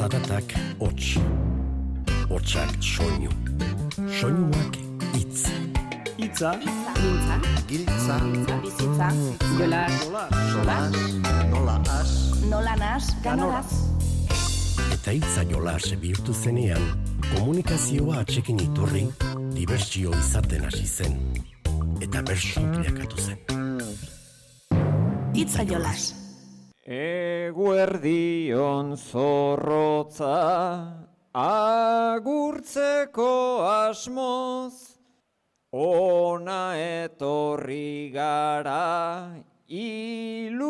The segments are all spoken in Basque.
Zaratak hots. Hotsak soinu. Soinuak hitz. Itza, Mintza, Giltza, bizitza, jola, solas, nola as, nola nas, ganoraz. Eta hitza jolas bihurtu zenean, komunikazioa atxekin iturri, dibertsio izaten hasi zen. Eta bersu bilakatu zen. Itza jolas. Eguerdion zorrotza agurtzeko asmoz Ona etorri gara ilusiozta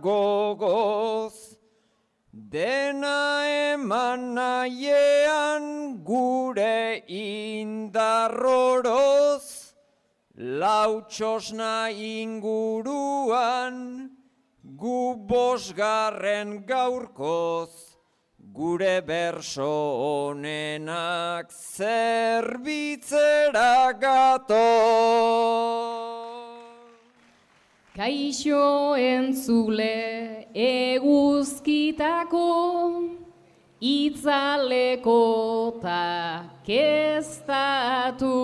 gogoz. Dena eman nahiean gure indarroroz Lautxosna inguruan gu bosgarren gaurkoz Gure berso honenak zerbitzera gato. Kaixo entzule eguzkitako itzaleko ta keztatu.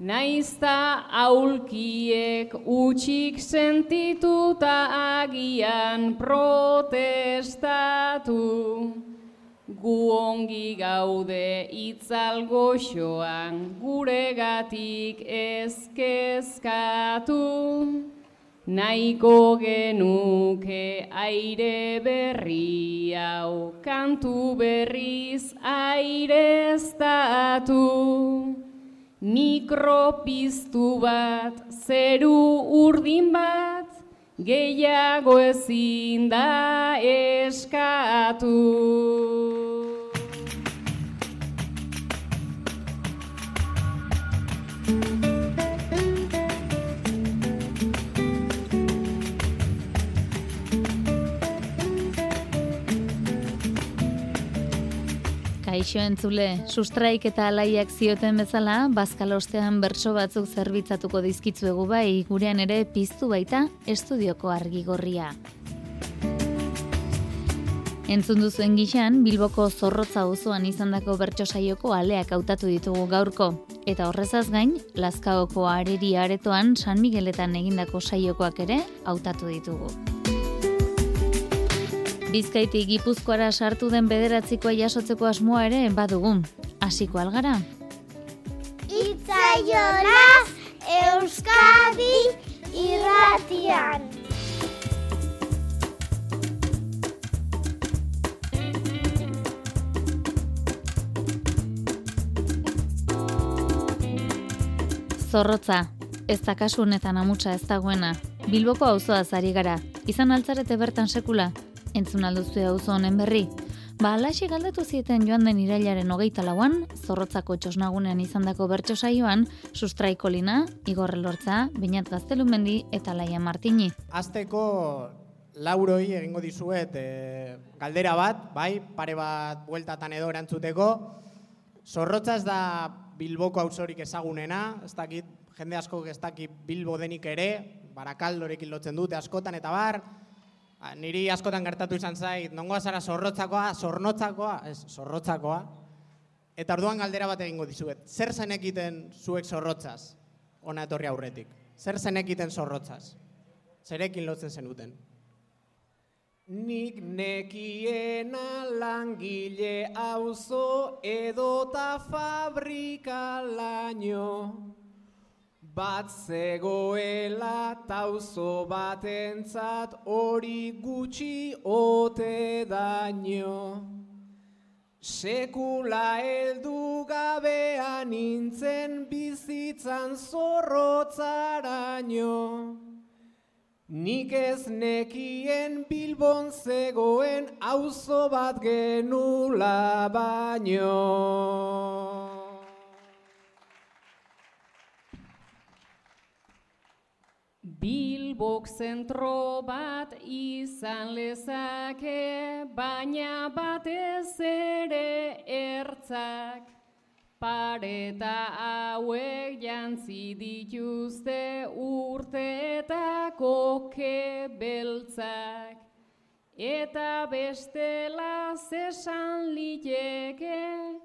Naizta aulkiek utxik sentituta agian protestatu. Gu ongi gaude itzal goxoan guregatik ezkezkatu. Naiko genuke aire berri hau kantu berriz aireztatu. Mikropiztu bat, zeru urdin bat, gehiago ezin da eskatu. Kaixo entzule, sustraik eta alaiak zioten bezala, bazkalostean bertso batzuk zerbitzatuko dizkitzuegu bai, gurean ere piztu baita estudioko argigorria. Entzun duzuen gixan, Bilboko zorrotza auzoan izandako bertso saioko aleak hautatu ditugu gaurko. Eta horrezaz gain, Lazkaoko areri aretoan San Migueletan egindako saiokoak ere hautatu ditugu. Bizkaitik Gipuzkoara sartu den bederatzikoa jasotzeko asmoa ere badugun. Hasiko algara? Itzaiolas Euskadi irratian. Zorrotza, ez da kasu honetan amutsa ez dagoena. Bilboko auzoa zari gara, izan altzarete bertan sekula, entzun alduzue auzo honen berri. Ba, alaxi galdatu zieten joan den irailaren hogeita lauan, zorrotzako txosnagunean izandako bertso saioan, sustraiko lina, Igor Lortza, Beñat Gaztelumendi eta Laia Martini. Azteko lauroi egingo dizuet e, galdera bat, bai, pare bat bueltatan edo erantzuteko. Zorrotza ez da Bilboko auzorik ezagunena, ez dakit, jende asko ez dakit Bilbo denik ere, barakaldorekin lotzen dute askotan eta bar, Ah, niri askotan gertatu izan zait, nongoa zara zorrotzakoa, zornotzakoa, ez, zorrotzakoa. Eta orduan galdera bat egingo dizuet. Zer zenekiten zuek zorrotzaz? Ona etorri aurretik. Zer zenekiten zorrotzaz? Zerekin lotzen zenuten? Nik nekiena langile auzo edota fabrika laino. Bat zegoela tauzo batentzat hori gutxi ote daño. Sekula heldu gabean nintzen bizitzan zorrotzaraino. Nik ez nekien bilbon zegoen auzo bat genula baino. Bilbok zentro bat izan lezake, baina batez ere ertzak. Pareta hauek jantzi dituzte urteetako ke beltzak. eta bestela zesan liteke,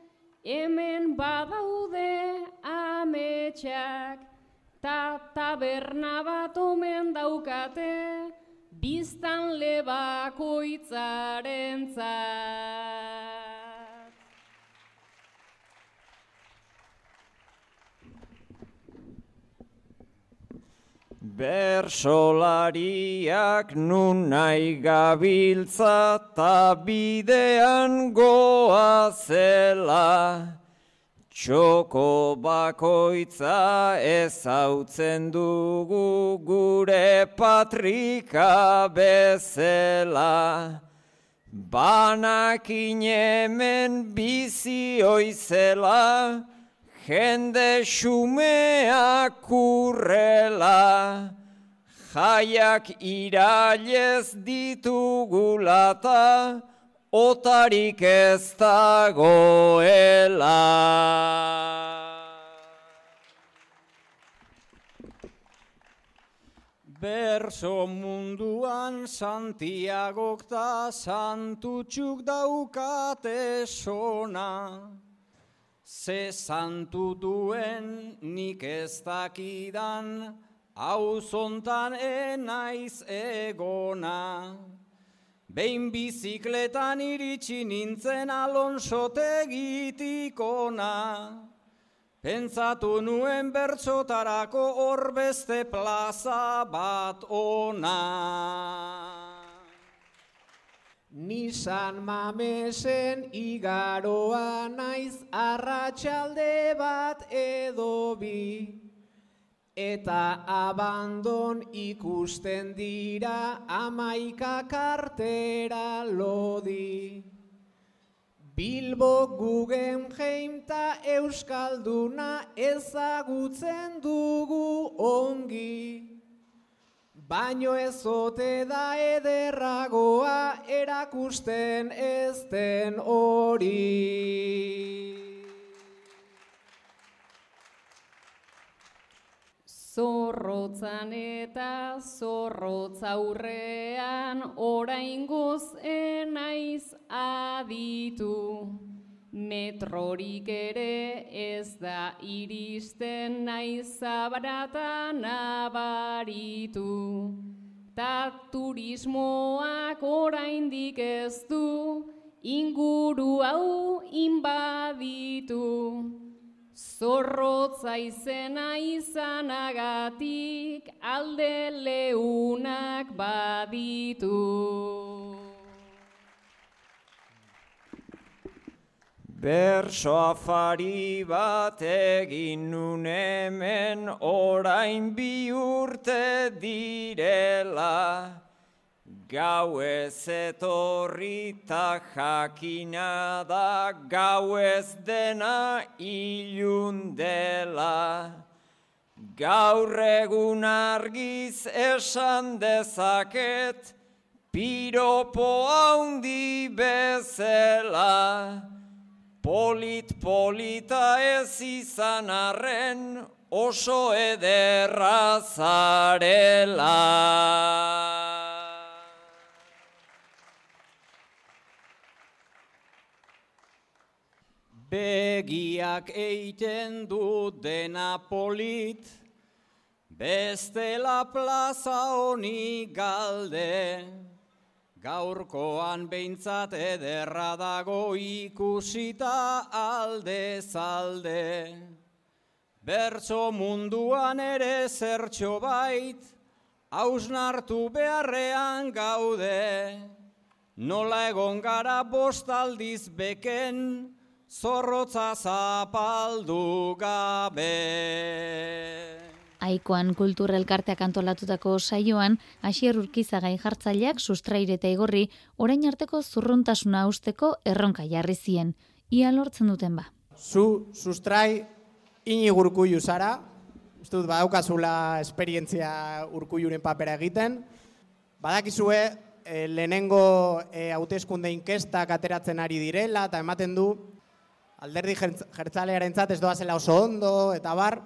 hemen badaude ametsak, ta taberna bat omen daukate, biztan lebakoitzaren Bersolariak nun nahi gabiltza ta bidean goa zela. Txoko bakoitza ezautzen dugu gure patrika bezela. Banakin hemen bizi oizela, jende xumea kurrela, jaiak irailez ditugulata, otarik ez dagoela. Berso munduan Santiagok ta santutxuk daukate sona. Ze santu duen nik ez dakidan, hau zontan enaiz egona. Behin bizikletan iritsi nintzen alonsotegitikona. Pentsatu nuen bertsotarako hor beste plaza bat ona. Nisan mamesen igaroa naiz arratsalde bat edo bi. Eta abandon ikusten dira amaika kartera lodi. Bilbo Guggenheim ta Euskalduna ezagutzen dugu ongi. Baino ez ote da ederragoa erakusten ez den hori. Zorrotzan eta zorrotza aurrean oraingoz enaiz aditu. Metrorik ere ez da iristen naiz zabarata nabaritu. Ta turismoak oraindik ez du inguru hau inbaditu. Zorrotza izena izanagatik alde leunak baditu. Berso afari bat egin nun hemen orain bi urte direla. Gau ez etorri ta jakina da gau ez dena ilun dela. Gaur egun argiz esan dezaket, piropo haundi bezela. Polit polita ez izan arren oso ederra zarela. Begiak eiten du dena polit, bestela plaza honi galde, gaurkoan behintzat ederra dago ikusita alde zalde. Bertso munduan ere zertxo bait, hausnartu beharrean gaude, nola egon gara bostaldiz beken, zorrotza zapaldu gabe. Aikoan kulturelkarteak antolatutako saioan, Asier Urkizagai jartzaileak sustraire eta igorri orain arteko zurruntasuna usteko erronka jarri zien. Ia lortzen duten ba. Zu sustrai ini urkuiu zara, uste dut badaukazula esperientzia urkuiuren papera egiten. Badakizue, e, lehenengo e, hauteskunde inkestak ateratzen ari direla, eta ematen du, alderdi jertzalearen ez doa zela oso ondo, eta bar,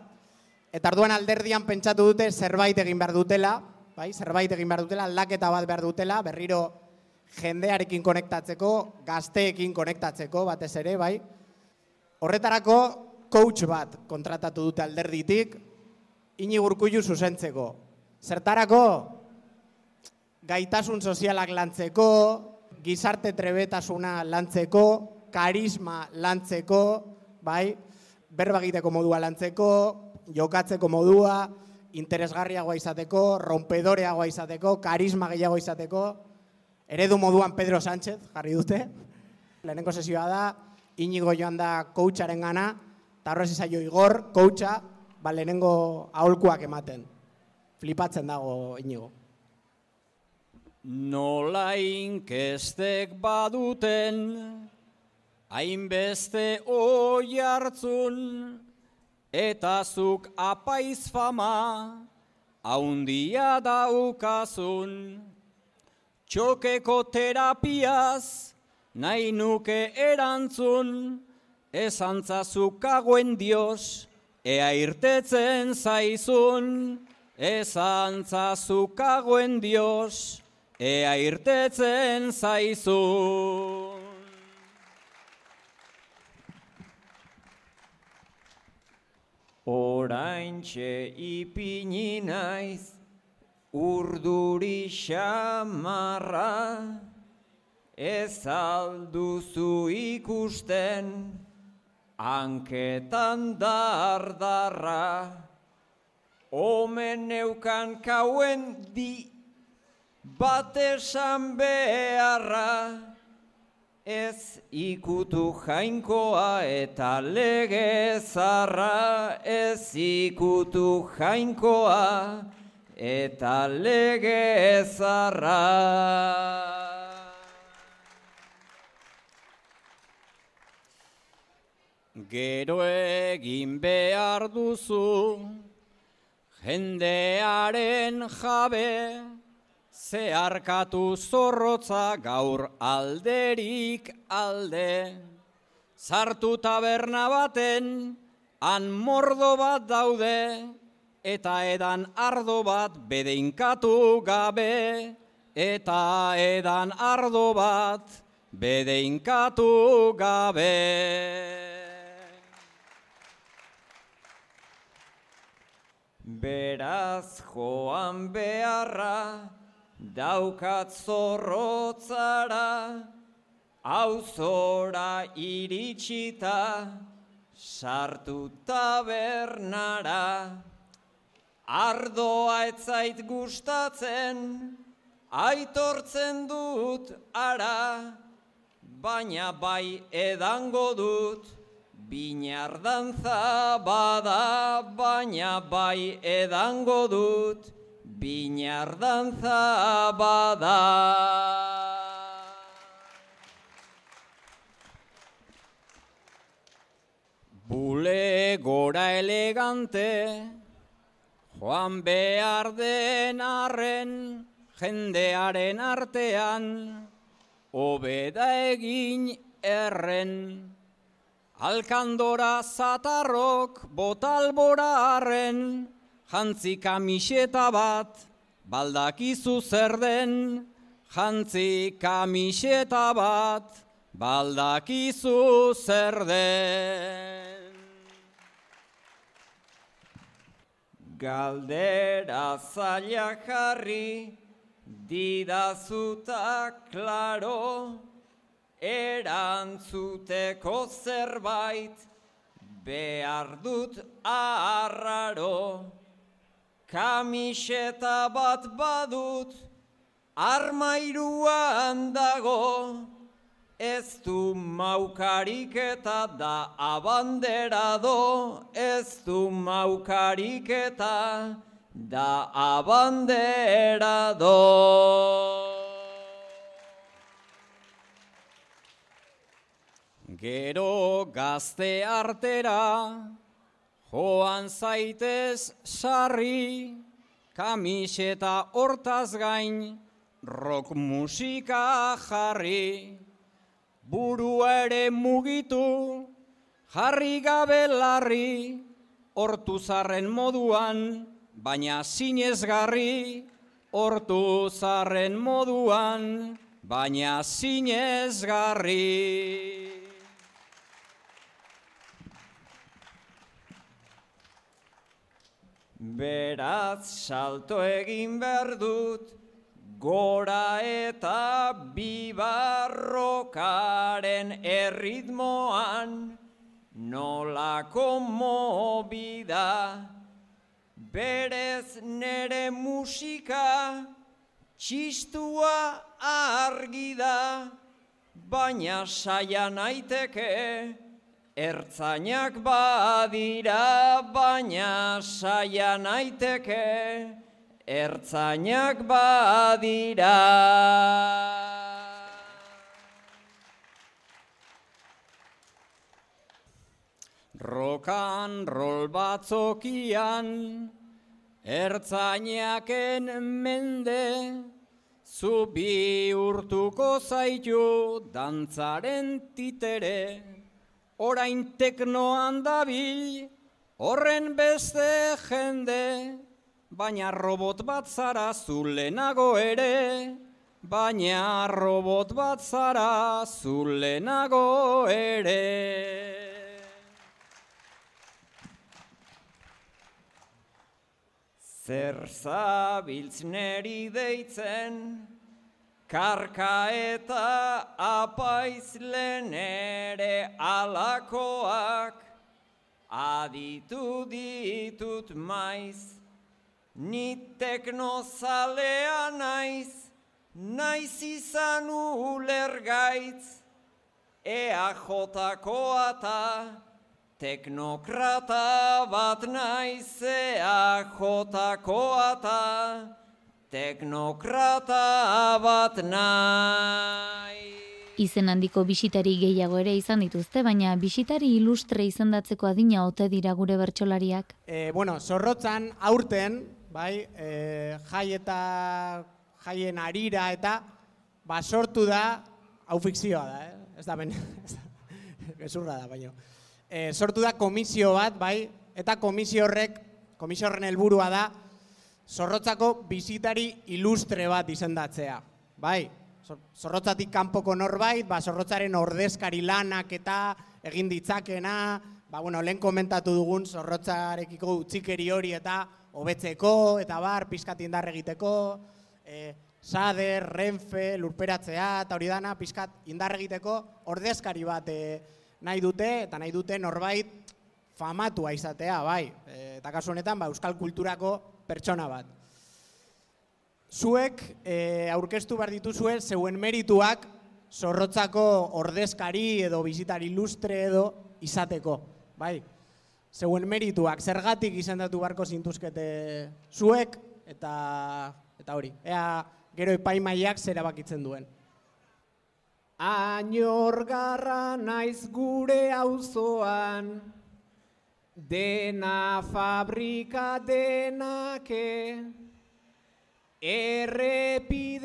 eta arduan alderdian pentsatu dute zerbait egin behar dutela, bai, zerbait egin behar dutela, aldaketa bat behar dutela, berriro jendearekin konektatzeko, gazteekin konektatzeko, batez ere, bai. Horretarako, coach bat kontratatu dute alderditik, inigurkuilu zuzentzeko. Zertarako, gaitasun sozialak lantzeko, gizarte trebetasuna lantzeko, karisma lantzeko, bai, berba egiteko modua lantzeko, jokatzeko modua, interesgarriagoa izateko, rompedoreagoa izateko, karisma gehiago izateko, eredu moduan Pedro Sánchez, jarri dute. Lehenengo sesioa da, inigo joan da coacharen gana, eta horrez izaio igor, coacha, ba, lehenengo aholkuak ematen. Flipatzen dago inigo. Nola inkestek baduten, hainbeste oi hartzun, eta zuk apaiz fama, haundia daukazun. Txokeko terapiaz, nahi nuke erantzun, esantzazuk kagoen dios, ea irtetzen zaizun, esantzazuk kagoen dios, ea irtetzen zaizun. Oraintxe ipini naiz, urduri xamarra, ez alduzu ikusten, hanketan dardarra, omen neukan kauen di, bat esan beharra, ez ikutu jainkoa eta legezarra, ez ikutu jainkoa eta legezarra. Gero egin behar duzu, jendearen jabe, zeharkatu zorrotza gaur alderik alde. Zartu taberna baten, han mordo bat daude, eta edan ardo bat bedeinkatu gabe, eta edan ardo bat bedeinkatu gabe. Beraz joan beharra, daukat zorrotzara, auzora iritsita, sartu tabernara. Ardoa etzait gustatzen, aitortzen dut ara, baina bai edango dut, Binar dantza bada, baina bai edango dut, binar dantza bada. Bule gora elegante, joan behar den arren, jendearen artean, obeda egin erren. Alkandora zatarrok botalbora arren, jantzi kamiseta bat, baldakizu zer den, jantzi kamiseta bat, baldakizu zer den. Galdera zaila jarri, didazuta klaro, erantzuteko zerbait, behar dut arraro. Kamiseta bat badut, armairuan dago, ez du maukarik eta da abanderado, ez du maukarik eta da abanderado. Gero gazte artera, joan zaitez sarri, kamiseta hortaz gain, rock musika jarri. Buru ere mugitu, jarri gabe larri, hortu zarren moduan, baina sinezgarri, hortu zarren moduan, baina sinezgarri. Beraz salto egin behar dut, gora eta bibarrokaren erritmoan, nolako mobida, berez nere musika, txistua argi da, baina saia naiteke, Ertzainak badira, baina saia naiteke, ertzainak badira. Rokan rol batzokian, ertzainaken mende, zubi urtuko zaitu dantzaren titere orain teknoan dabil, horren beste jende, baina robot bat zara zulenago ere, baina robot bat zara zulenago ere. Zer zabiltz neri deitzen, Karka eta apaiz ere alakoak, aditu ditut maiz, ni teknozalea naiz, naiz izan ulergaitz, ea jotakoa ta, teknokrata bat naiz, ea jotakoa ta, teknokrata bat nahi. Izen handiko bisitari gehiago ere izan dituzte, baina bisitari ilustre izendatzeko adina ote dira gure bertsolariak. E, bueno, zorrotzan aurten, bai, e, jai eta jaien arira eta ba sortu da hau fikzioa da, eh? Ez da ben, gezurra da, baina. E, sortu da komisio bat, bai, eta komisio horrek, komisio horren helburua da, zorrotzako bizitari ilustre bat izendatzea. Bai, zorrotzatik kanpoko norbait, ba, zorrotzaren ordezkari lanak eta egin ditzakena, ba, bueno, lehen komentatu dugun zorrotzarekiko utzikeri hori eta hobetzeko eta bar, pizkat indar egiteko, e, sader, renfe, lurperatzea eta hori dana, pizkat indar egiteko ordezkari bat e, nahi dute eta nahi dute norbait famatua izatea, bai. E, eta kasu honetan, ba, euskal kulturako pertsona bat. Zuek e, aurkeztu behar dituzue zeuen merituak zorrotzako ordezkari edo bizitari ilustre edo izateko. Bai, zeuen merituak zergatik izendatu beharko zintuzkete zuek eta eta hori. Ea gero epaimaiak zera bakitzen duen. Ainorgarra naiz gure auzoan, dena fabrika denake, errepideak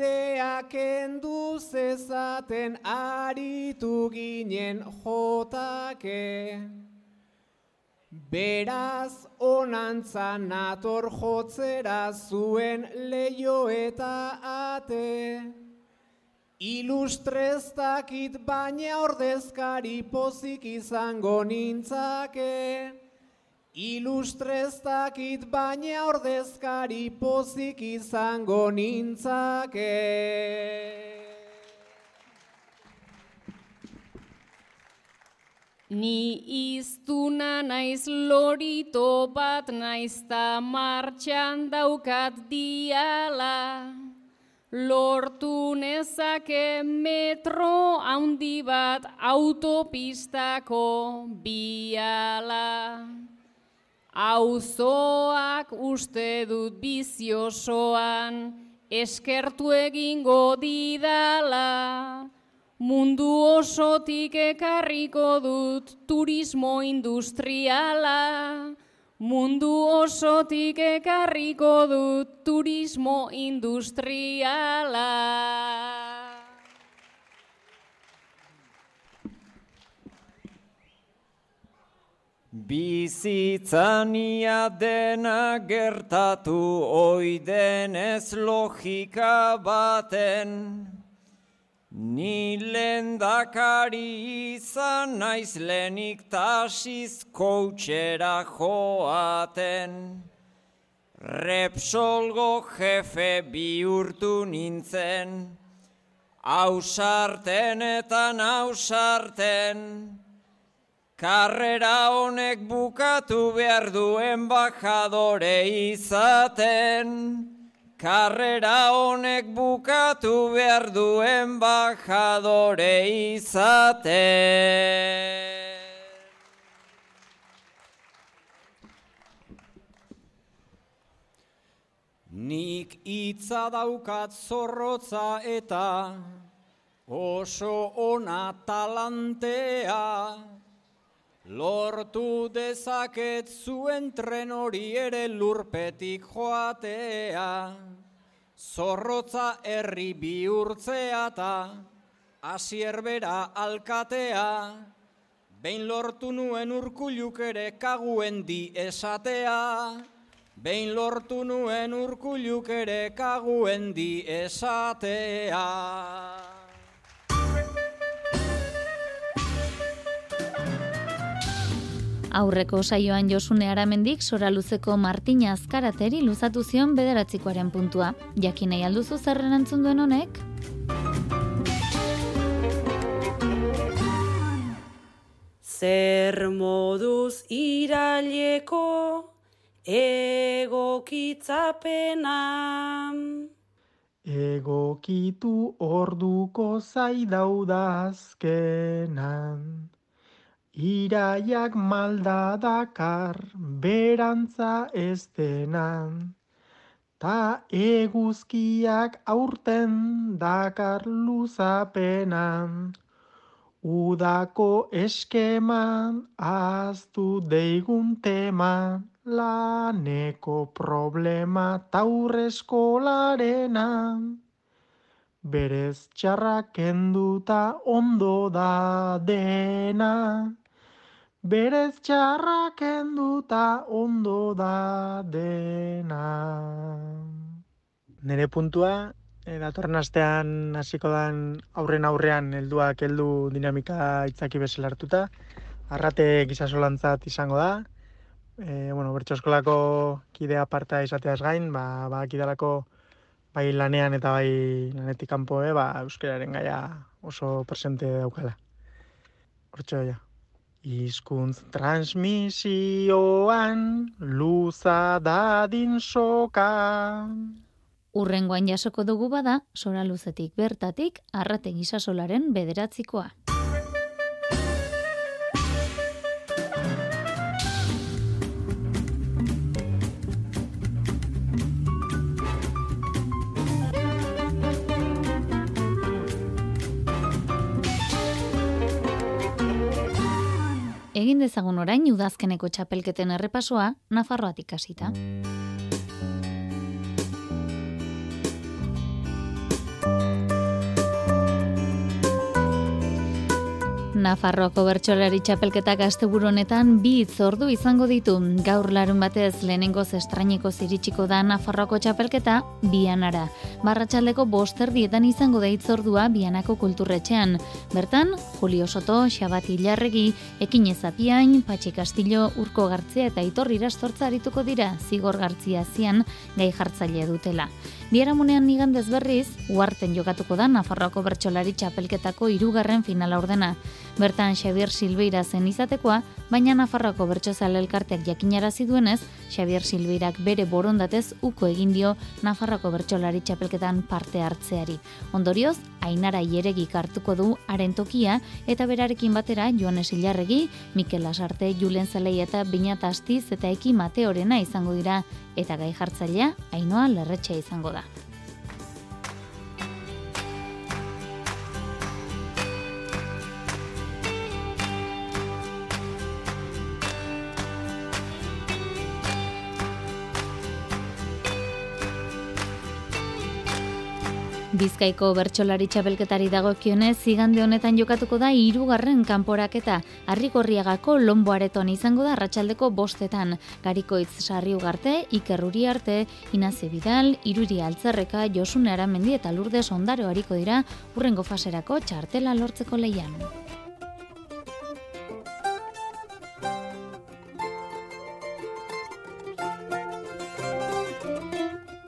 enduz ezaten aritu ginen jotake. Beraz onantzan nator jotzera zuen leio eta ate, Ilustreztakit baina ordezkari pozik izango nintzake. Ilustreztakit baina ordezkari pozik izango nintzake. Ni iztuna naiz lorito bat naizta martxan daukat diala. Lortu nezake metro handi bat autopistako biala. Auzoak uste dut biziosoan, eskertu egingo didala. Mundu osotik ekarriko dut turismo industriala. Mundu osotik ekarriko dut turismo industriala. Bizitzania dena gertatu oidenez logika baten, Ni lendakari izan naiz lenik tasiz koutxera joaten. Repsolgo jefe bihurtu nintzen, ausarten eta nausarten. Karrera honek bukatu behar duen bajadore izaten. Karrera honek bukatu behar duen bajadore izaten. Nik hitza daukat zorrotza eta oso ona talantea. Lortu dezaket zuen tren hori ere lurpetik joatea. Zorrotza herri bihurtzea eta asierbera alkatea. Behin lortu nuen urkuluk ere kaguen di esatea. Behin lortu nuen urkuluk ere kaguen di esatea. Aurreko saioan Josune Aramendik sora luzeko Martina Azkarateri luzatu zion bederatzikoaren puntua. Jakin nahi alduzu zerren antzun duen honek? Zer moduz iraileko egokitzapena. Egokitu orduko zaidaudazkenan. Iraiak malda dakar berantza ez denan. Ta eguzkiak aurten dakar luzapenan. Udako eskeman aztu deigun teman. Laneko problema taur eskolarena. Berez txarrak kenduta ondo da dena. Berez txarrak kenduta ondo da dena. Nere puntua, e, datorren astean hasiko dan aurren aurrean helduak heldu dinamika itzaki bezala hartuta. Arrate gizasolantzat izango da, e, bueno, bertso eskolako kidea aparta izateaz gain, ba, ba kidalako bai lanean eta bai lanetik kanpo, e, ba, euskararen gaia oso presente daukala. Hortxo, ja. Izkuntz transmisioan luza dadin soka. Urrengoan jasoko dugu bada, sora luzetik bertatik, arrate gizasolaren bederatzikoa. Egin dezagun orain udazkeneko txapelketen errepasoa Nafarroatik hasita. Nafarroako bertsolari txapelketak asteburu honetan bi itzordu izango ditu. Gaur larun batez lehenengo estraineko ziritsiko da Nafarroako txapelketa bianara. Barratxaldeko bosterdietan izango da itzordua bianako kulturretxean. Bertan, Julio Soto, Xabati Ilarregi, Ekin Ezapiain, Patxi Castillo, Urko Gartzia eta Itorri Rastortza arituko dira zigor gartzia zian gai jartzailea dutela. Biaramunean nigandez berriz, uarten jokatuko da Nafarroako bertsolari txapelketako irugarren finala ordena. Bertan Xavier Silveira zen izatekoa, baina Nafarroako bertsozale elkarteak jakinarazi duenez, Xavier Silveirak bere borondatez uko egin dio Nafarroako bertsolari txapelketan parte hartzeari. Ondorioz, Ainara Ieregik hartuko du haren tokia eta berarekin batera Joanes Ilarregi, Mikel Lasarte, Julen Zelei eta Binata Astiz eta Eki Mateorena izango dira eta gai jartzailea Ainoa Lerretxe izango da. Bizkaiko bertsolari txapelketari dagokionez, zigande honetan jokatuko da hirugarren kanporaketa. Arrigorriagako lomboareton izango da arratsaldeko bostetan. Garikoitz sarri ugarte, ikerruri arte, inaze bidal, iruri altzerreka, josune aramendi eta lurde ondaro hariko dira urrengo faserako txartela lortzeko leian.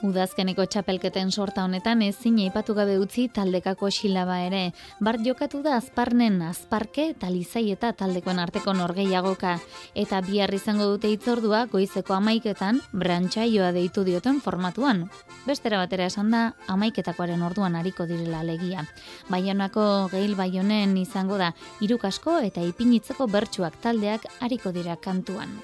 Udazkeneko txapelketen sorta honetan ezin aipatu gabe utzi taldekako xilaba ere. Bart jokatu da azparnen, azparke eta lizai eta taldekoen arteko norgeiagoka. Eta bihar izango dute itzordua goizeko amaiketan brantxaioa deitu dioten formatuan. Bestera batera esan da amaiketakoaren orduan hariko direla legia. Baionako geil baionen izango da irukasko eta ipinitzeko bertsuak taldeak hariko dira kantuan.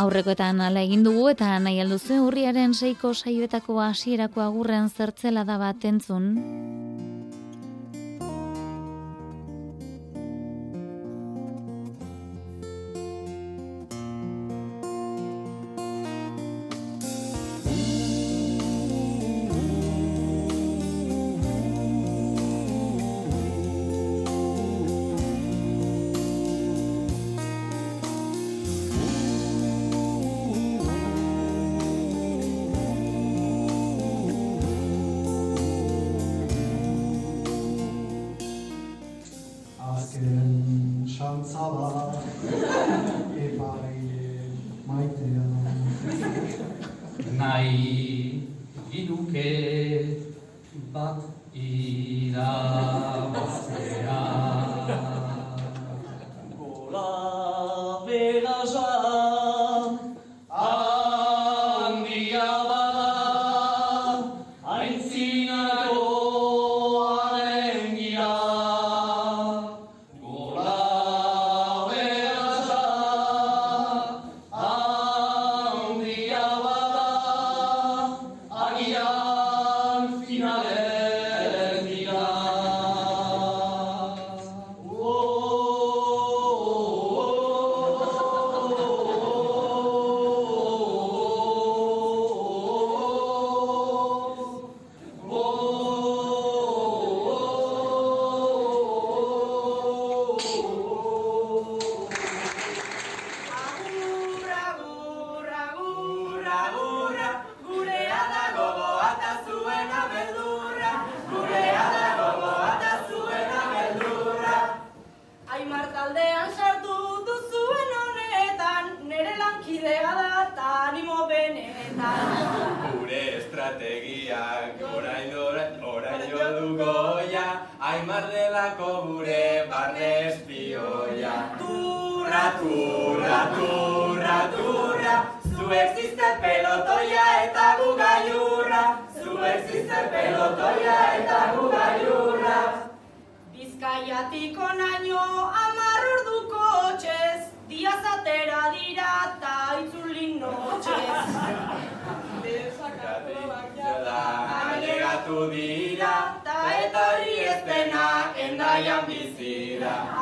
Aurrekoetan ala egin dugu eta nahi alduzu urriaren seiko saioetako hasierako agurren zertzela da bat entzun. No. Jaya Visira.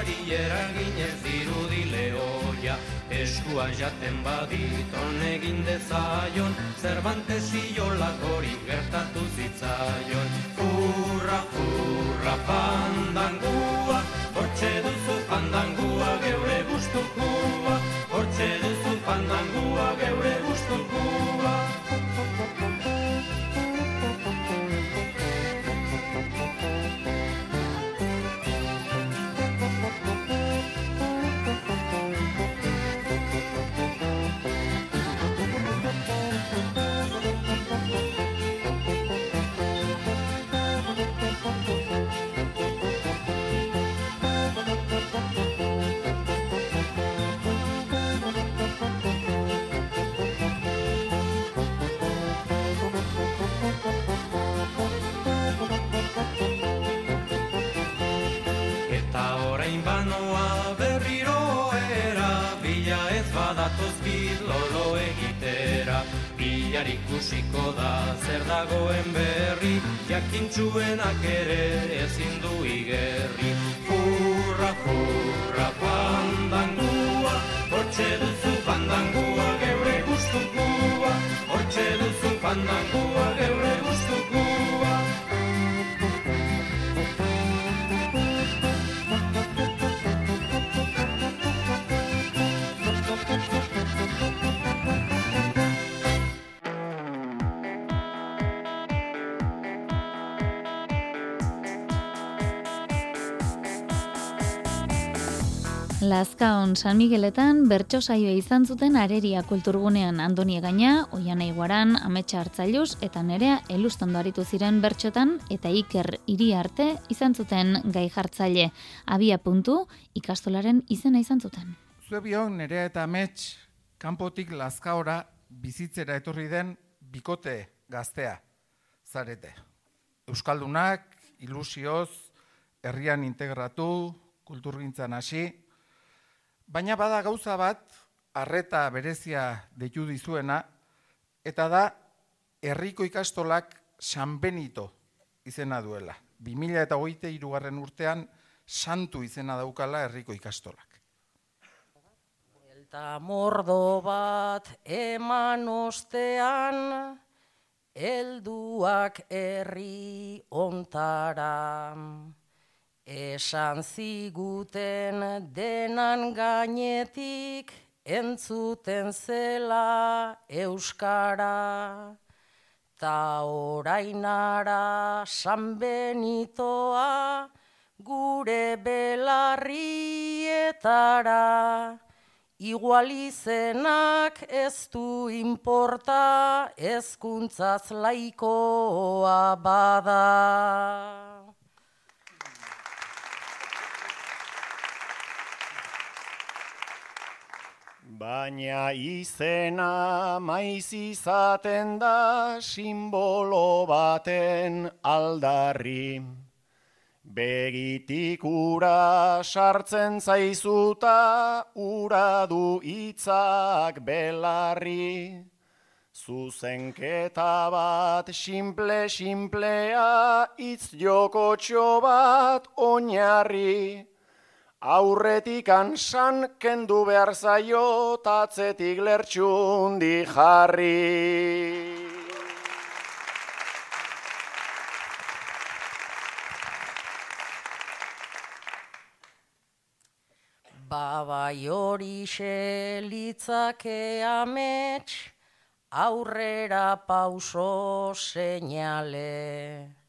Hauskoari eraginez dirudile oia. Eskuan jaten baditon egin dezaion, Cervantes hori gertatu zitzaion. Furra, furra, pandangua, hortxe duzu pandangua geure gustukua, hortxe duzu pandangua geure gustukua. Gatoz lolo egitera. Bilar ikusiko da zer dagoen berri. Jakintxuenak ere ezin du igerri. Furra, furra, pandangua Hortxe duzu pandangua geure gustukua Hortxe duzu pandangua Lazkaon San Migueletan bertso saioa izan zuten areria kulturgunean Andoni Gaina, Oiana Iguaran, Ametsa Hartzailuz eta Nerea Elustondo aritu ziren bertxotan eta Iker hiri arte izan zuten gai jartzaile. Abia puntu ikastolaren izena izan zuten. Zuebion Nerea eta Amets kanpotik Lazkaora bizitzera etorri den bikote gaztea zarete. Euskaldunak ilusioz herrian integratu, kulturgintzan hasi, Baina bada gauza bat, arreta berezia deitu dizuena, eta da, herriko ikastolak San Benito izena duela. 2000 eta hogeite irugarren urtean, santu izena daukala herriko ikastolak. Eta mordo bat eman ostean, helduak herri ontaran. Esan ziguten denan gainetik entzuten zela euskara. Ta orainara San Benitoa gure belarrietara. Igualizenak ez du inporta ezkuntzaz laikoa bada. Baina izena maiz izaten da simbolo baten aldarri. Begitik ura sartzen zaizuta ura du hitzak belarri. Zuzenketa bat simple-simplea itz jokotxo bat oinarri. Aurretik ansan kendu behar zaio tatzetik lertxundi jarri. Babai hori xelitzake amets, aurrera pauso seinale.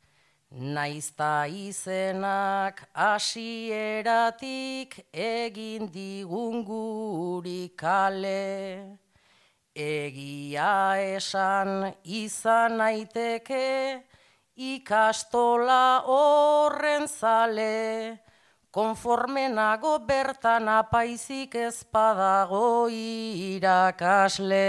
Naizta izenak hasieratik egin digun guri kale. Egia esan izan naiteke ikastola horren zale. Konformenago bertan apaizik ezpadago irakasle.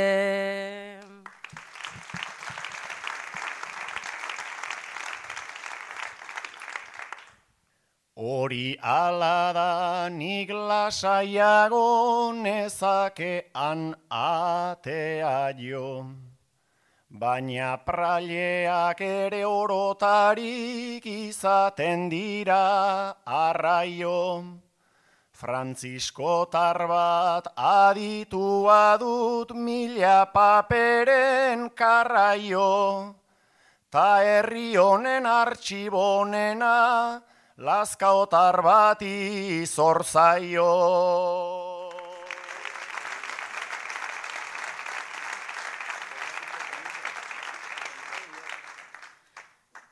Hori ala da nik lasaiago nezakean atea jo. Baina praileak ere orotarik izaten dira arraio. Frantzisko bat aditua dut mila paperen karraio. Ta herri honen artxibonena, Lazkaotar bati zorzaio.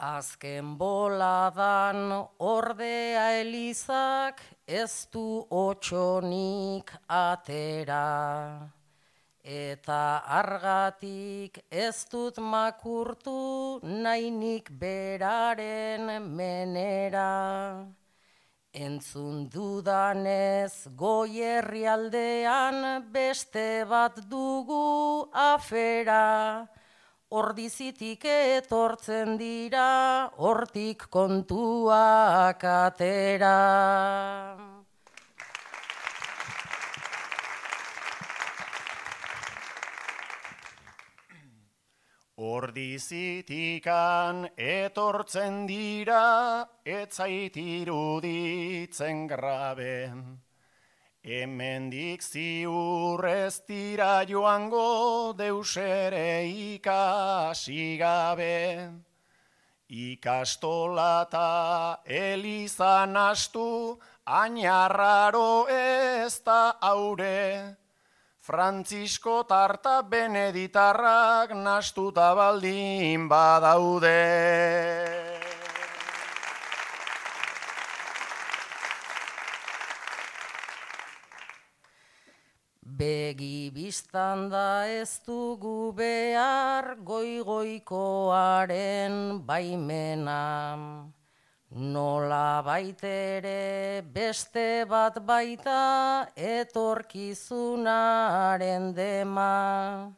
Azken boladan ordea elizak ez du otxonik atera. Eta argatik ez dut makurtu nainik beraren menera. Entzun dudanez goierri aldean beste bat dugu afera. Ordizitik etortzen dira, hortik kontuak atera. Ordizitikan etortzen dira, etzait iruditzen grabe. Hemendik ziur ez dira joango deusere ikasi gabe. Ikastola eta elizan ainarraro ez da aure. Frantzisko tarta beneditarrak nastuta baldin badaude. Begi biztan da ez dugu behar goigoikoaren baimena. Nola baitere beste bat baita etorkizunaren dema.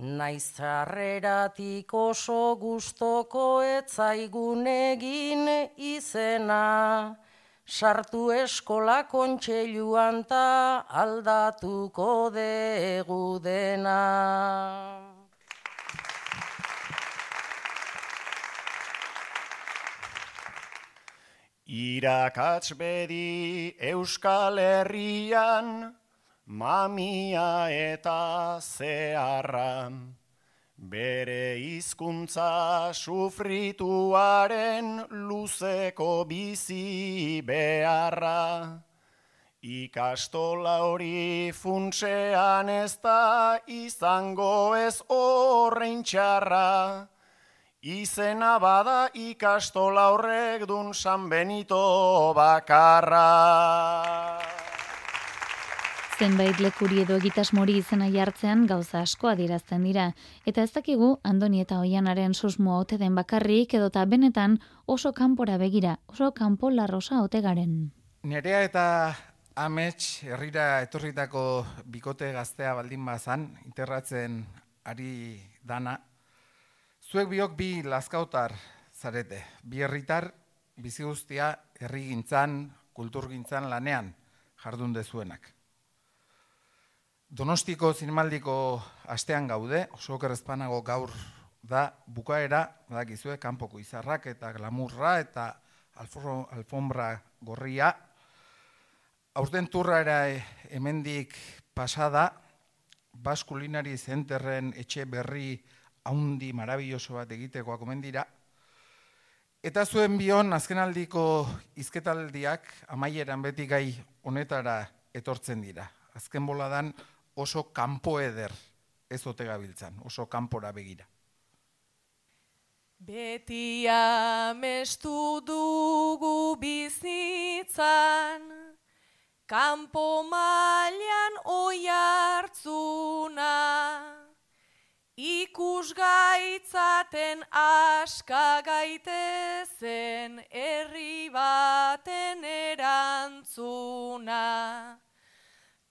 Naiz harreratik oso gustoko etzaigun egin izena. Sartu eskola kontseiluan ta aldatuko degu dena. Irakatz bedi Euskal Herrian, mamia eta zeharra. Bere hizkuntza sufrituaren luzeko bizi beharra. Ikastola hori funtsean ez da izango ez horrein txarra. Izena bada ikastola horrek dun San Benito bakarra. Zenbait lekuri edo egitasmori izena jartzean gauza asko adierazten dira, eta ez dakigu Andoni eta Oianaren susmoa ote den bakarrik edota benetan oso kanpora begira, oso kanpo larrosa ote garen. Nerea eta amets herrira etorritako bikote gaztea baldin bazan, interratzen ari dana, Zuek biok bi lazkautar zarete, bi herritar bizi guztia herrigintzan, kulturgintzan lanean jardun dezuenak. Donostiko zinemaldiko astean gaude, oso kerrezpanago gaur da bukaera, badakizue, kanpoko izarrak eta glamurra eta alfombra gorria. Aurten turra hemendik pasada, Baskulinari Zenterren etxe berri haundi marabilloso bat egitekoa komen dira. Eta zuen bion, azkenaldiko izketaldiak amaieran beti gai honetara etortzen dira. Azken boladan oso kanpo eder ez ote gabiltzan, oso kanpora begira. Beti amestu dugu bizitzan, kanpo mailan oi hartzuna, Ikusgaitzaten aska gaitezen herri baten erantzuna.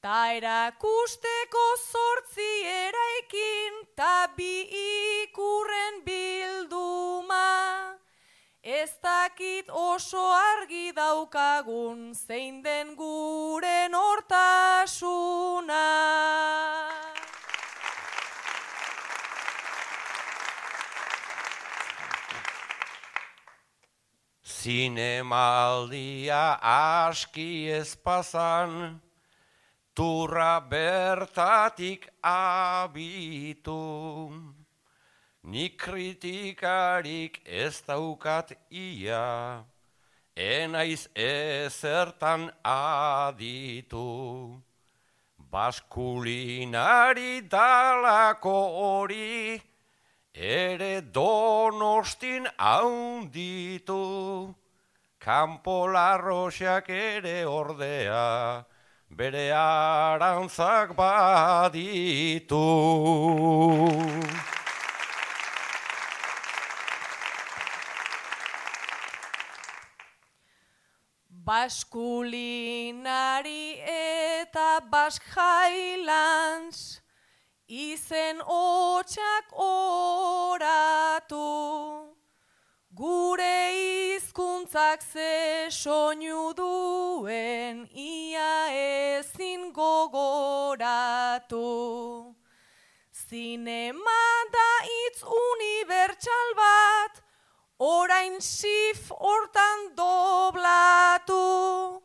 Ta erakusteko zortzi eraikin ta bi ikurren bilduma. Ez dakit oso argi daukagun zein den guren hortasuna. Zinemaldia aski ezpazan, turra bertatik abitu. Nik kritikarik ez daukat ia, enaiz ezertan aditu. Baskulinari dalako hori, ere donostin haunditu, kanpo larroxak ere ordea, bere arantzak baditu. Baskulinari eta Bask Highlands, izen hotxak oratu, gure hizkuntzak ze soinu duen ia ezin gogoratu. Zinema da itz unibertsal bat, orain sif hortan doblatu.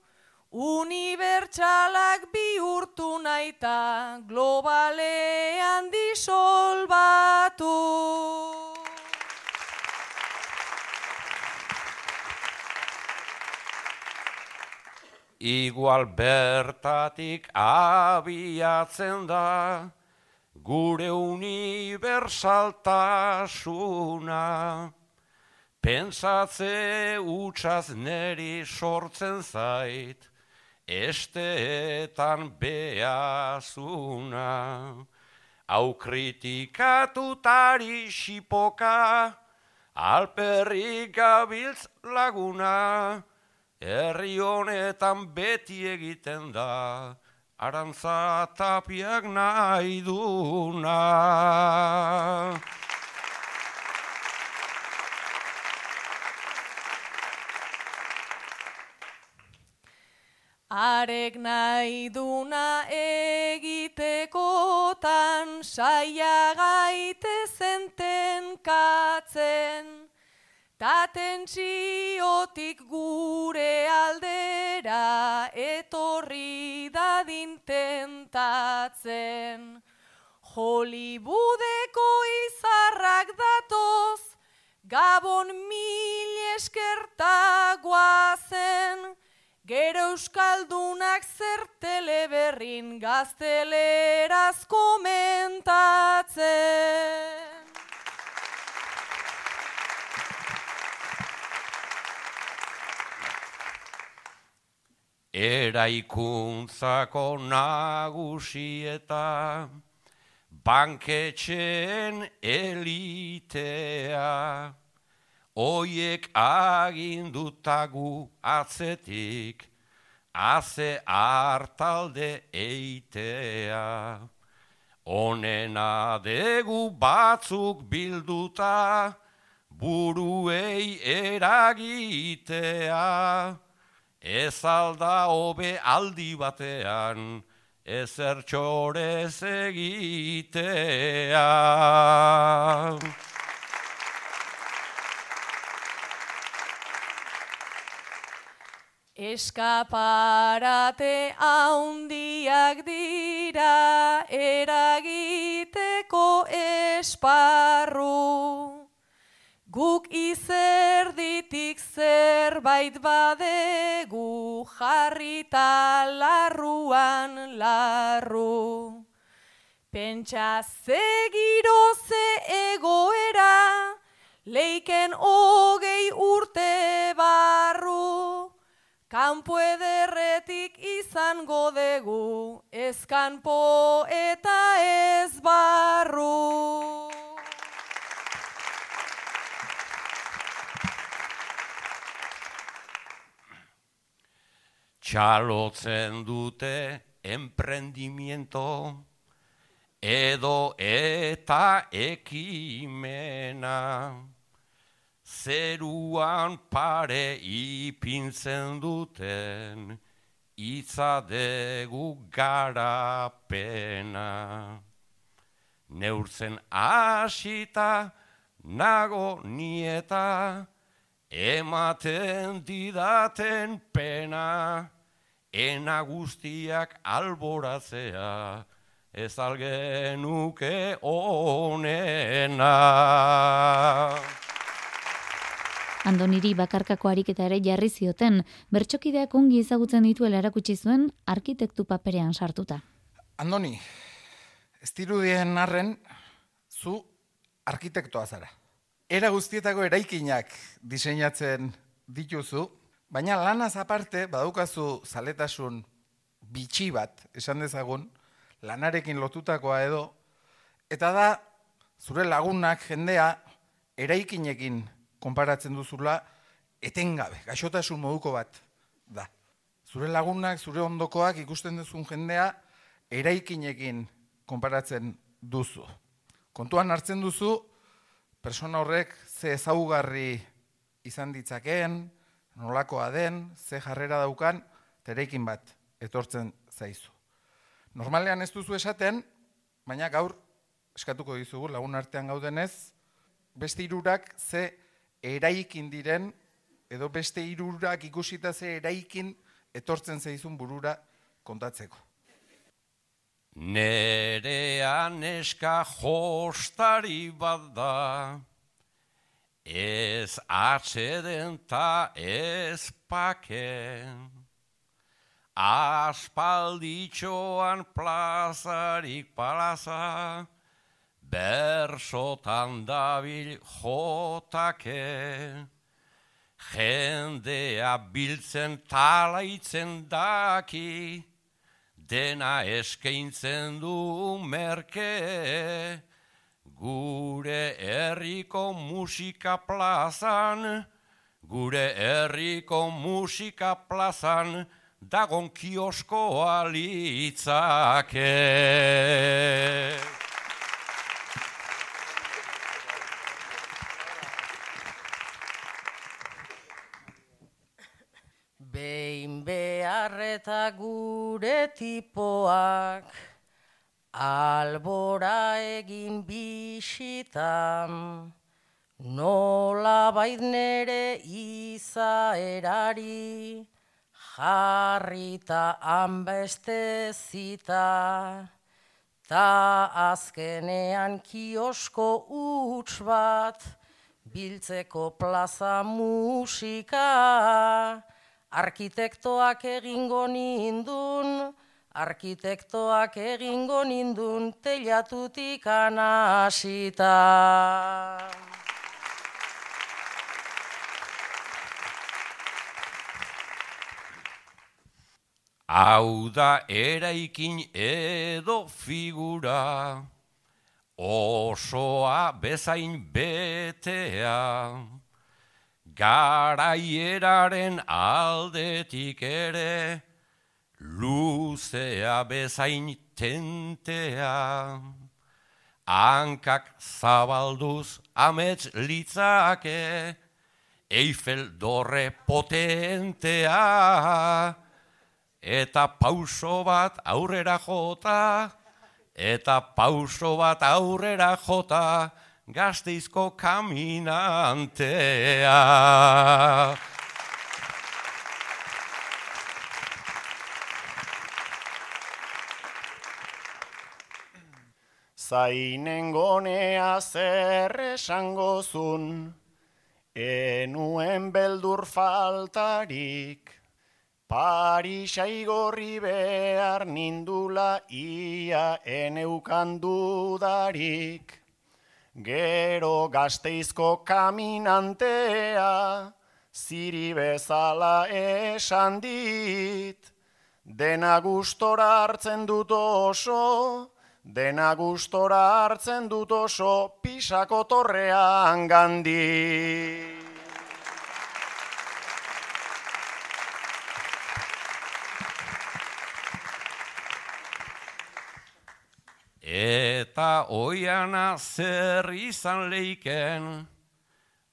Unibertsalak bihurtu naita globalean disolbatu. Igual bertatik abiatzen da gure unibersaltasuna. Pentsatze utxaz neri sortzen zait, esteetan behazuna. Hau kritikatutari xipoka, alperrik gabiltz laguna, herri honetan beti egiten da, arantza tapiak nahi duna. Arek nahi duna egitekotan saia gaite zenten katzen. Taten txiotik gure aldera etorri dadin tentatzen. Hollywoodeko izarrak datoz, Gabon mil eskerta guazen, Gero euskaldunak zer teleberrin gazteleraz komentatzen. Eraikuntzako nagusi eta banketxeen elitea. Oiek agindutagu atzetik, haze hartalde eitea. Honena degu batzuk bilduta, buruei eragitea. Ez alda hobe aldi batean, ezer txorez egitea. Eskaparate haundiak dira eragiteko esparru. Guk izerditik zerbait badegu jarrita larruan larru. Pentsa zegiro ze egoera, leiken hogei urte barru. Kanpo ederretik izango dugu, ez kanpo eta ez barru. Txalotzen dute emprendimiento edo eta ekimena. Zeruan pare ipintzen duten itzadegu garapena. Neurtzen asita nago nieta ematen didaten pena. Ena guztiak alboratzea, ez algenuke onena. Andoniri bakarkako ariketa ere jarri zioten, bertxokideak ongi ezagutzen dituela erakutsi zuen arkitektu paperean sartuta. Andoni, ez dirudien arren, zu arkitektoa zara. Era guztietako eraikinak diseinatzen dituzu, baina lanaz aparte badaukazu zaletasun bitxi bat, esan dezagun, lanarekin lotutakoa edo, eta da zure lagunak jendea eraikinekin konparatzen duzula etengabe, gaixotasun moduko bat da. Zure lagunak, zure ondokoak ikusten duzun jendea eraikinekin konparatzen duzu. Kontuan hartzen duzu, persona horrek ze ezaugarri izan ditzakeen, nolakoa den, ze jarrera daukan, tereikin bat etortzen zaizu. Normalean ez duzu esaten, baina gaur eskatuko dizugu lagun artean gaudenez, beste irurak ze eraikin diren, edo beste irurak ikusita ze eraikin etortzen zaizun burura kontatzeko. Nerean eska jostari bat da, ez atxeden ta ez paken. Aspalditxoan plazarik palaza, bersotan dabil jotake. Jendea biltzen talaitzen daki, dena eskaintzen du merke, gure herriko musika plazan, gure herriko musika plazan, dagon kioskoa litzake. Behin beharreta gure tipoak albora egin bisitan. Nola bait nere izaerari jarrita hanbeste zita. Ta azkenean kiosko huts bat biltzeko plaza musika arkitektoak egingo nindun, arkitektoak egingo nindun, telatutik anasita. Hau da eraikin edo figura, osoa bezain betea, garaieraren aldetik ere, luzea bezain tentea. Hankak zabalduz amets litzake, Eiffel dorre potentea, eta pauso bat aurrera jota, eta pauso bat aurrera jota, gazteizko kaminantea. Zainen gonea zer esango zun, enuen beldur faltarik, Parisa igorri behar nindula ia eneukan dudarik. Gero gazteizko kaminantea, ziri bezala esan dit. Dena gustora hartzen dut oso, dena gustora hartzen dut oso, pisako torrean gandi. Eta oiana zer izan leiken,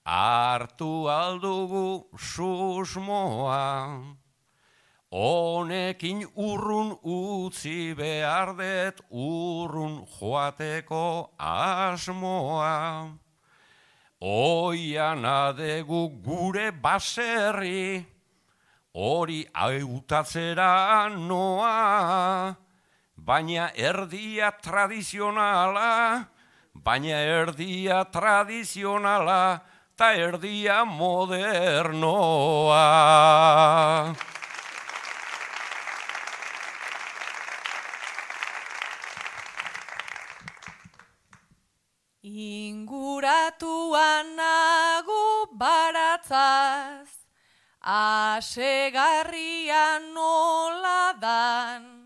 hartu aldugu susmoa. Honekin urrun utzi behar det urrun joateko asmoa. Oiana degu gure baserri, hori hautatzera noa baina erdia tradizionala, baina erdia tradizionala, ta erdia modernoa. Inguratuan nago baratzaz, asegarrian nola dan,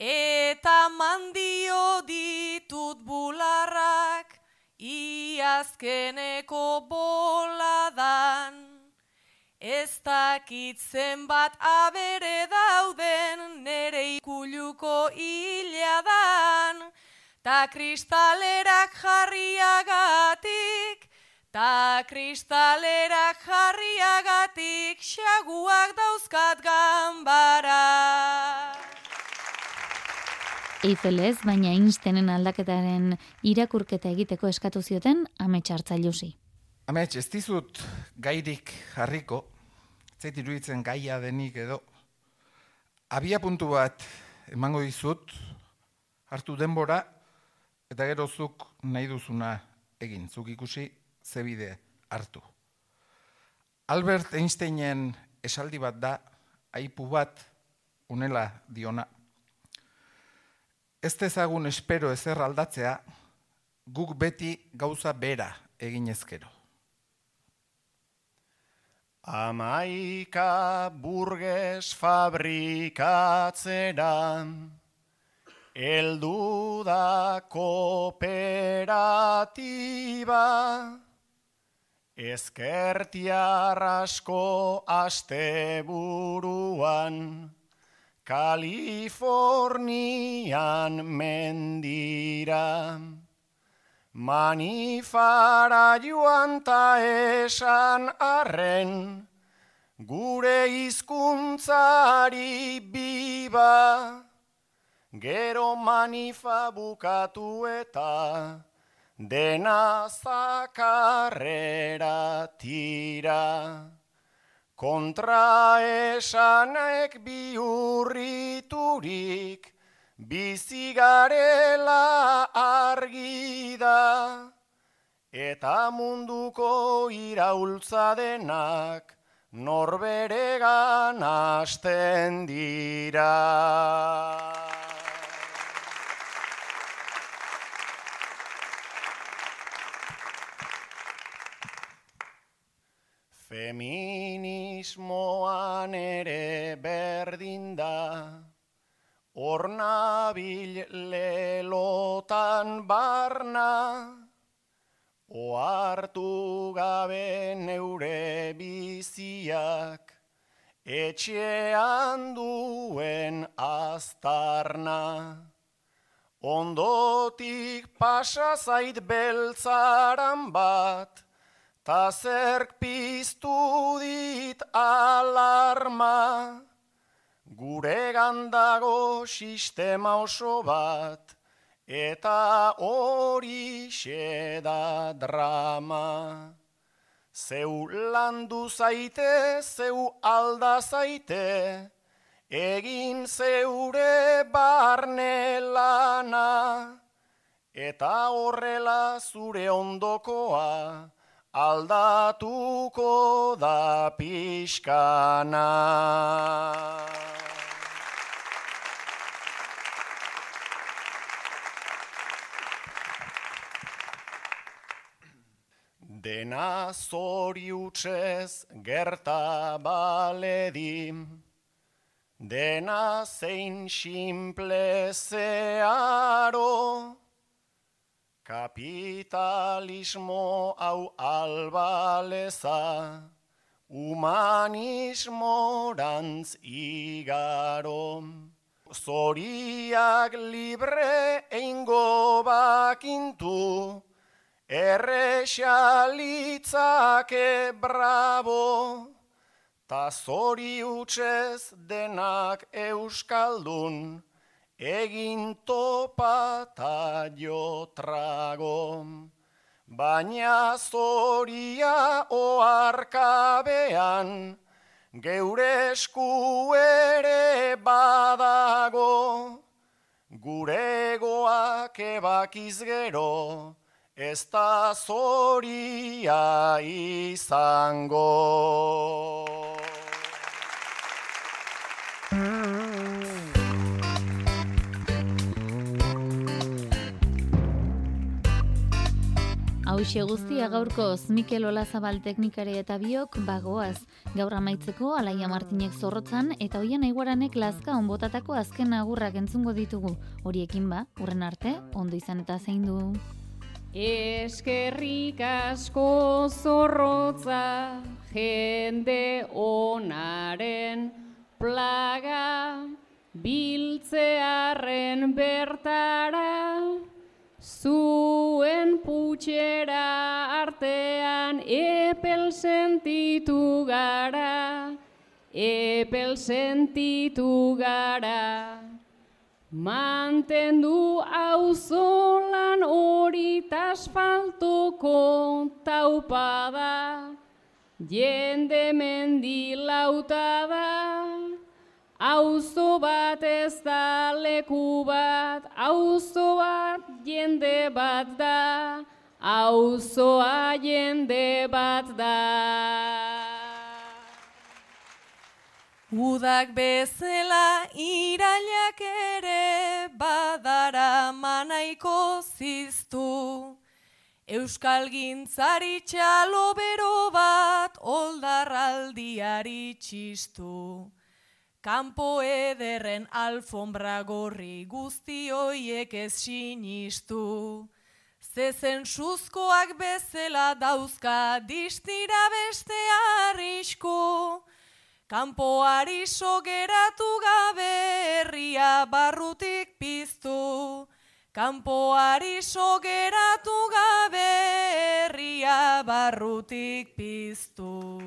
Eta mandio ditut bularrak iazkeneko boladan. Ez dakit zenbat abere dauden nere ikuluko hiladan. Ta kristalerak jarriagatik, ta kristalerak jarriagatik, xaguak dauzkat Eifelez, baina Einsteinen aldaketaren irakurketa egiteko eskatu zioten ametsartzailusi. Amets, ez dizut gairik jarriko, zait iruditzen gaia denik edo, abia puntu bat emango dizut, hartu denbora, eta gero zuk nahi duzuna egin, zuk ikusi zebide hartu. Albert Einsteinen esaldi bat da, aipu bat unela diona. Ez dezagun espero ezer aldatzea, guk beti gauza bera egin ezkero. Amaika burges fabrikatzera, eldu da kooperatiba, ezkertiar asko asteburuan, Kalifornian mendira. Manifara joan ta esan arren, gure hizkuntzari biba, gero manifa bukatu eta dena zakarrera tira. Kontra esanek biurriturik, bizigarela argi da, eta munduko iraultza denak norberegan hasten dira. Feminismoan ere berdin da, Ornabil lelotan barna, oartu gabe neure biziak, etxean duen aztarna. Ondotik pasa zait beltzaran bat, ta zerk piztu dit alarma. Gure gandago sistema oso bat, eta hori da drama. Zeu landu zaite, zeu alda zaite, egin zeure barne lana, eta horrela zure ondokoa, aldatuko da pixkana. Dena zoriutzez gerta baledim, dena zein simple zearo, kapitalismo hau albaleza, humanismorantz igaro. Zoriak libre eingo bakintu, Errexalitzake bravo, ta zori utxez denak euskaldun, egin topa ta jotrago. Baina zoria oarkabean, geure esku ere badago, gure goak ebakiz gero, ez da zoria izango. Hauxe guztia gaurkoz Mikel Olazabal teknikari eta biok bagoaz. Gaur amaitzeko Alaia Martinek zorrotzan eta hoian aiguaranek lazka onbotatako azken agurrak entzungo ditugu. Horiekin ba, urren arte, ondo izan eta zein du. Eskerrik asko zorrotza jende onaren plaga biltzearen bertara zuen putxera artean epel sentitu gara epel sentitu gara. Mantendu auzolan hori asfaltoko taupada, jende mendilauta da, auzo bat ez da leku bat, auzo bat jende bat da, auzoa jende bat da. Udak bezela irailak ere badara manaiko ziztu. Euskal gintzari txalo bero bat oldarraldiari txistu. Kampo ederren alfombra gorri guzti hoiek ez sinistu. Zezen suzkoak bezala dauzka distira beste arrisku. Kampoari sogeratu gabe herria barrutik piztu. Kampoari sogeratu gabe herria barrutik piztu.